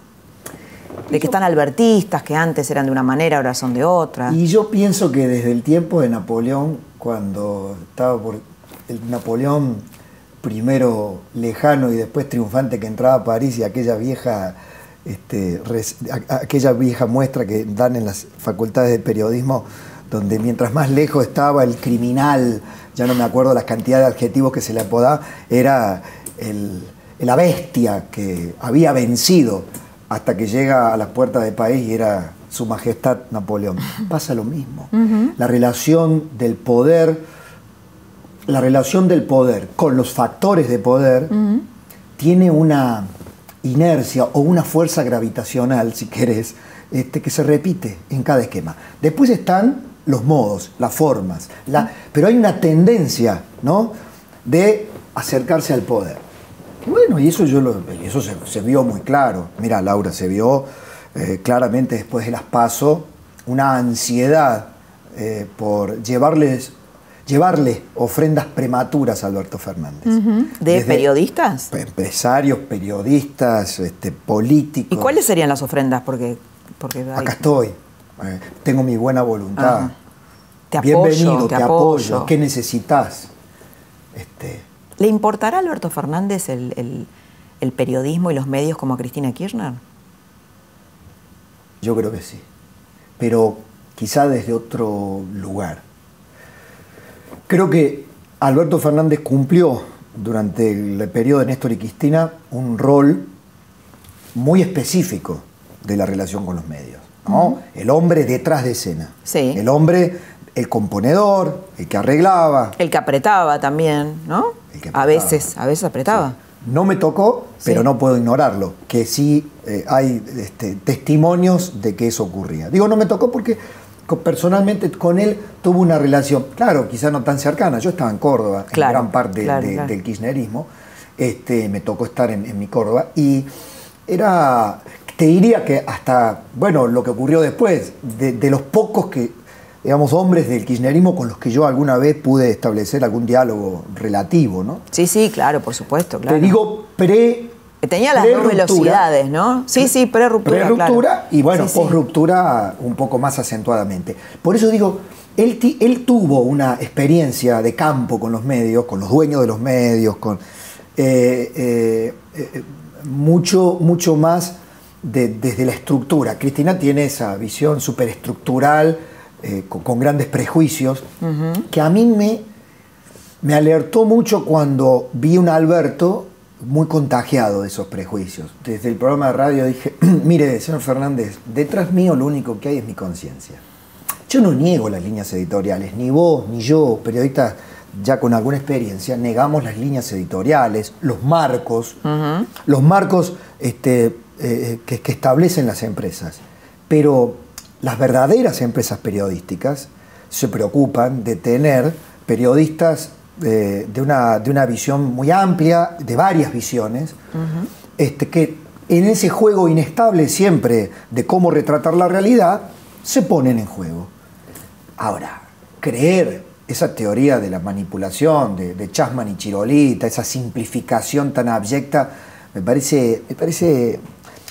De que están albertistas, que antes eran de una manera, ahora son de otra. Y yo pienso que desde el tiempo de Napoleón, cuando estaba por el Napoleón primero lejano y después triunfante que entraba a París y aquella vieja, este, aquella vieja muestra que dan en las facultades de periodismo, donde mientras más lejos estaba el criminal, ya no me acuerdo las cantidades de adjetivos que se le apodaba, era la bestia que había vencido hasta que llega a las puertas del país y era su majestad Napoleón. Pasa lo mismo. La relación del poder la relación del poder con los factores de poder tiene una inercia o una fuerza gravitacional, si querés, este, que se repite en cada esquema. Después están los modos, las formas, la, pero hay una tendencia ¿no? de acercarse al poder. Bueno, y eso, yo lo, eso se, vio muy claro. Mira, Laura, se vio eh, claramente después de las pasos una ansiedad eh, por llevarles llevarle ofrendas prematuras a Alberto Fernández. ¿De periodistas? Empresarios, periodistas, este, políticos. ¿Y cuáles serían las ofrendas? Porque, porque Acá estoy, eh, tengo mi buena voluntad. Te apoyo, Bienvenido, te, apoyo. ¿Qué necesitas? Este... ¿Le importará a Alberto Fernández el, el periodismo y los medios como a Cristina Kirchner? Yo creo que sí, pero quizá desde otro lugar. Creo que Alberto Fernández cumplió durante el periodo de Néstor y Cristina un rol muy específico de la relación con los medios. El hombre detrás de escena. Sí. El hombre, el componedor, el que arreglaba. El que apretaba también, ¿no? A veces, a veces apretaba. No me tocó, pero no puedo ignorarlo, que sí eh, hay este, testimonios de que eso ocurría. Digo, no me tocó porque personalmente con él tuvo una relación, claro, quizá no tan cercana, yo estaba en Córdoba, en gran parte del kirchnerismo, este, me tocó estar en, mi Córdoba, y era, te diría que hasta, bueno, lo que ocurrió después, de, los pocos que, digamos, hombres del kirchnerismo con los que yo alguna vez pude establecer algún diálogo relativo, ¿no? Sí, sí, claro, por supuesto, claro. Te digo pre Tenía las dos velocidades, ¿no? Sí, sí, pre-ruptura. Pre-ruptura y bueno, post-ruptura un poco más acentuadamente. Por eso digo, él, él, tuvo una experiencia de campo con los medios, con los dueños de los medios, con eh, eh, eh, mucho, mucho más desde la estructura. Cristina tiene esa visión superestructural, con, con, grandes prejuicios, que a mí me, me alertó mucho cuando vi un Alberto muy contagiado de esos prejuicios. Desde el programa de radio dije, mire, señor Fernández, detrás mío lo único que hay es mi conciencia. Yo no niego las líneas editoriales, ni vos, ni yo, periodistas ya con alguna experiencia, negamos las líneas editoriales, los marcos, los marcos este, eh, que, que establecen las empresas. Pero las verdaderas empresas periodísticas se preocupan de tener periodistas de, una, de, una, visión muy amplia, de varias visiones, este, que en ese juego inestable siempre de cómo retratar la realidad, se ponen en juego. Ahora, creer esa teoría de la manipulación, de, de Chasman y Chirolita, esa simplificación tan abyecta, me parece, me parece,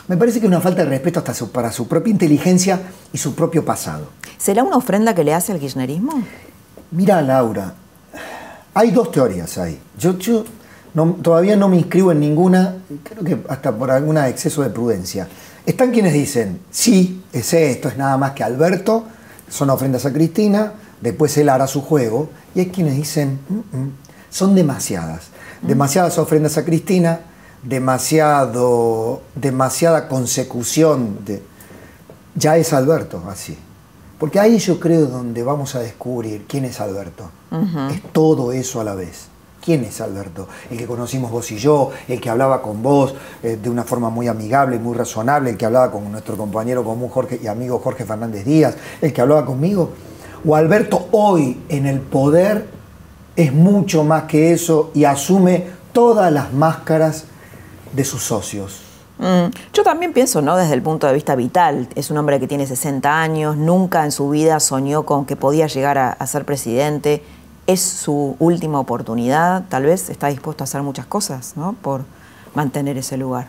me parece que es una falta de respeto hasta para su propia inteligencia y su propio pasado. ¿Será una ofrenda que le hace al kirchnerismo? Mira, Laura, hay dos teorías ahí. Yo, todavía no me inscribo en ninguna, creo que hasta por algún exceso de prudencia. Están quienes dicen, sí, es esto, es nada más que Alberto, son ofrendas a Cristina, después él hará su juego, y hay quienes dicen, mm, mm, son demasiadas, demasiadas ofrendas a Cristina, demasiado, demasiada consecución de... Ya es Alberto así. Porque ahí yo creo donde vamos a descubrir quién es Alberto. Es todo eso a la vez. ¿Quién es Alberto? El que conocimos vos y yo, el que hablaba con vos eh, de una forma muy amigable, y muy razonable, el que hablaba con nuestro compañero común Jorge y amigo Jorge Fernández Díaz, el que hablaba conmigo. O Alberto hoy en el poder es mucho más que eso y asume todas las máscaras de sus socios. Mm, yo también pienso, ¿no? Desde el punto de vista vital, es un hombre que tiene 60 años, nunca en su vida soñó con que podía llegar a, ser presidente, es su última oportunidad, tal vez está dispuesto a hacer muchas cosas, ¿no? Por mantener ese lugar.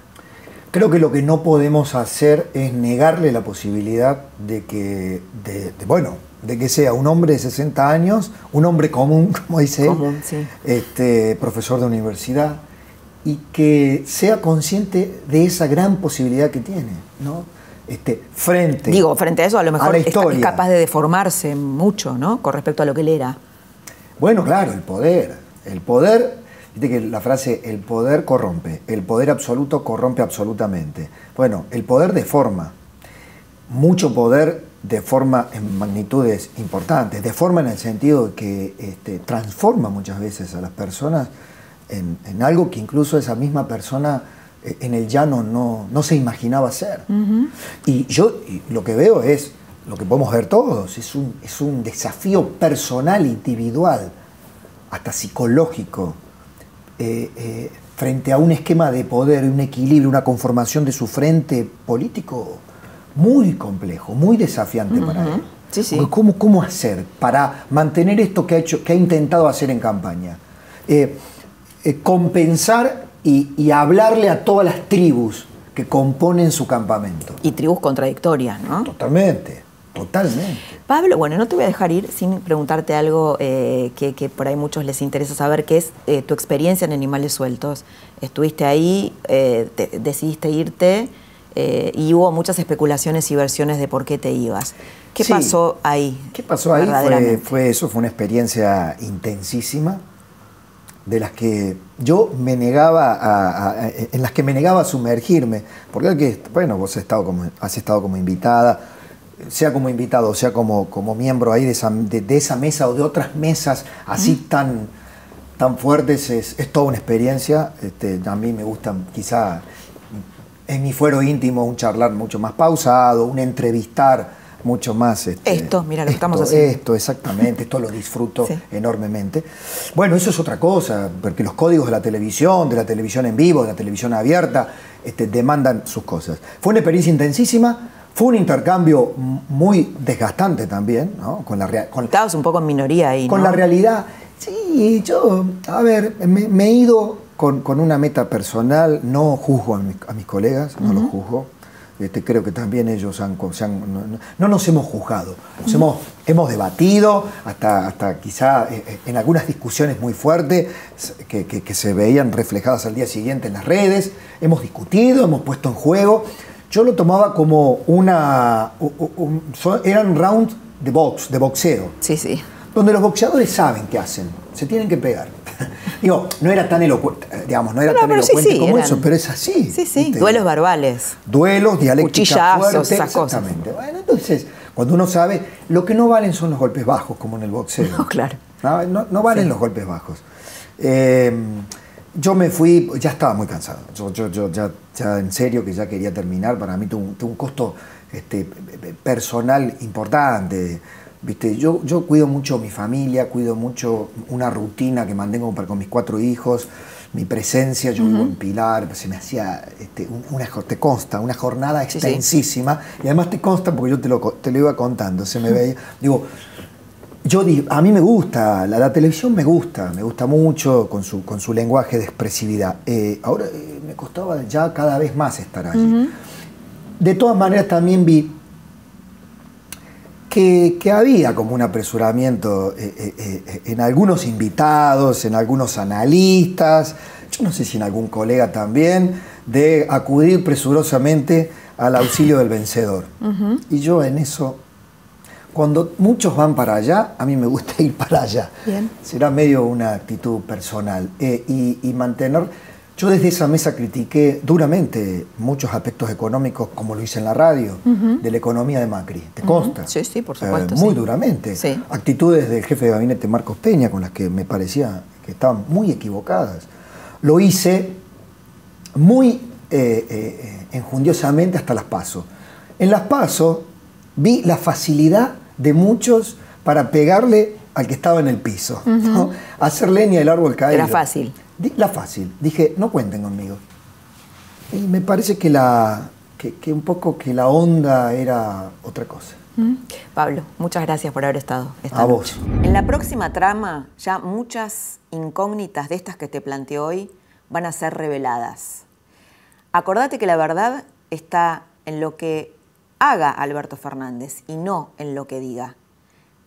Creo que lo que no podemos hacer es negarle la posibilidad de que, de, bueno, de que sea un hombre de 60 años, un hombre común, como dice común, sí. este, profesor de universidad, y que sea consciente de esa gran posibilidad que tiene, ¿no? Este, frente Digo, frente a eso a lo mejor es capaz de deformarse mucho, ¿no? Con respecto a lo que él era. Bueno, claro, el poder. El poder, viste que la frase el poder corrompe, el poder absoluto corrompe absolutamente. Bueno, el poder deforma. Mucho poder deforma en magnitudes importantes, deforma en el sentido de que este, transforma muchas veces a las personas en, algo que incluso esa misma persona eh, en el llano no, no se imaginaba hacer. Y yo y lo que veo es, lo que podemos ver todos, es un, es un desafío personal, individual, hasta psicológico, eh, eh, frente a un esquema de poder, un equilibrio, una conformación de su frente político muy complejo, muy desafiante para él. Sí, sí. Porque ¿Cómo, ¿Cómo hacer para mantener esto que ha, hecho, que ha intentado hacer en campaña? Eh, eh, compensar y, y hablarle a todas las tribus que componen su campamento. Y tribus contradictorias, ¿no? Totalmente, totalmente. Pablo, bueno, no te voy a dejar ir sin preguntarte algo eh, que, que por ahí muchos les interesa saber, que es eh, tu experiencia en Animales Sueltos. Estuviste ahí, te- decidiste irte eh, y hubo muchas especulaciones y versiones de por qué te ibas. ¿Qué Sí. pasó ahí? ¿Qué pasó ahí? Fue eso, fue una experiencia intensísima de las que yo me negaba a, a- en las que me negaba a sumergirme, porque que, bueno, vos has estado como, has estado como invitada, sea como invitado, sea como, como miembro ahí de esa, de, de esa mesa o de otras mesas así tan, tan fuertes, es, es toda una experiencia. Este, a mí me gusta quizá en mi fuero íntimo un charlar mucho más pausado, un entrevistar mucho más. este, Esto, mira lo que estamos esto, haciendo. Esto, exactamente, esto lo disfruto Sí. enormemente. Bueno, eso es otra cosa, porque los códigos de la televisión, de la televisión en vivo, de la televisión abierta, este, demandan sus cosas. Fue una experiencia intensísima, fue un intercambio muy desgastante también, ¿no? Con la, con, Estabas un poco en minoría ahí, con ¿no? la realidad. Sí, yo, a ver, me, me he ido con, con una meta personal, no juzgo a, mis- a mis colegas, no los juzgo. Este, creo que también ellos han, han- no, no- no nos hemos juzgado, hemos, hemos debatido, hasta, hasta quizá eh, eh, en algunas discusiones muy fuertes que, que- se veían reflejadas al día siguiente en las redes, hemos discutido, hemos puesto en juego. Yo lo tomaba como una... un- son- eran rounds de box, de boxeo Sí, sí. Donde los boxeadores saben qué hacen, se tienen que pegar. Digo, no era tan elocuente, eh, digamos, no era tan pero elocuente sí, como eran- eso, pero es así. Sí, sí, ¿viste? duelos verbales. Duelos, dialéctica fuerte, esas cosas. exactamente. Bueno, entonces, cuando uno sabe, lo que no valen son los golpes bajos, como en el boxeo. No, claro. No, no- no valen Sí. los golpes bajos. Eh, yo me fui, ya estaba muy cansado. Yo, yo, yo ya, ya en serio que ya quería terminar. Para mí tuvo un, tuvo un costo este, personal importante. ¿Viste? Yo, yo cuido mucho mi familia, cuido mucho una rutina que mantengo para- con mis cuatro hijos, mi presencia, yo vivo en Pilar, se me hacía, este, un- una, te consta, una jornada Sí, sí. extensísima, y además te consta porque yo te lo, te lo iba contando, se me veía, digo, yo a mí me gusta, la, la televisión me gusta, me gusta mucho con su, con su lenguaje de expresividad. Eh, ahora eh, me costaba ya cada vez más estar allí. De todas maneras también vi que, que había como un apresuramiento eh, eh, eh, en algunos invitados, en algunos analistas, yo no sé si en algún colega también, de acudir presurosamente al auxilio del vencedor. Y yo en eso cuando muchos van para allá, a mí me gusta ir para allá. Bien. Será medio una actitud personal. Eh, y, y mantener. Yo desde esa mesa critiqué duramente muchos aspectos económicos, como lo hice en la radio, de la economía de Macri. ¿Te consta? Sí, sí, por Eh, supuesto, muy sí. duramente. Sí. Actitudes del jefe de gabinete Marcos Peña, con las que me parecía que estaban muy equivocadas. Lo hice muy eh, eh, enjundiosamente hasta las paso. En las paso vi la facilidad de muchos para pegarle al que estaba en el piso, ¿no? hacer leña del árbol caído. Era fácil. La fácil. Dije, no cuenten conmigo. Y me parece que, la, que, que un poco que la onda era otra cosa. Mm. Pablo, muchas gracias por haber estado esta A vos. En la próxima trama, ya muchas incógnitas de estas que te planteé hoy van a ser reveladas. Acordate que la verdad está en lo que haga Alberto Fernández y no en lo que diga.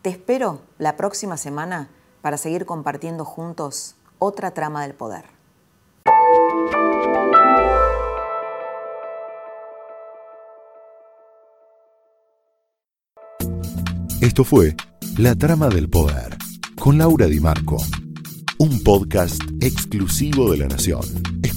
Te espero la próxima semana para seguir compartiendo juntos otra trama del poder. Esto fue La Trama del Poder con Laura Di Marco, un podcast exclusivo de La Nación.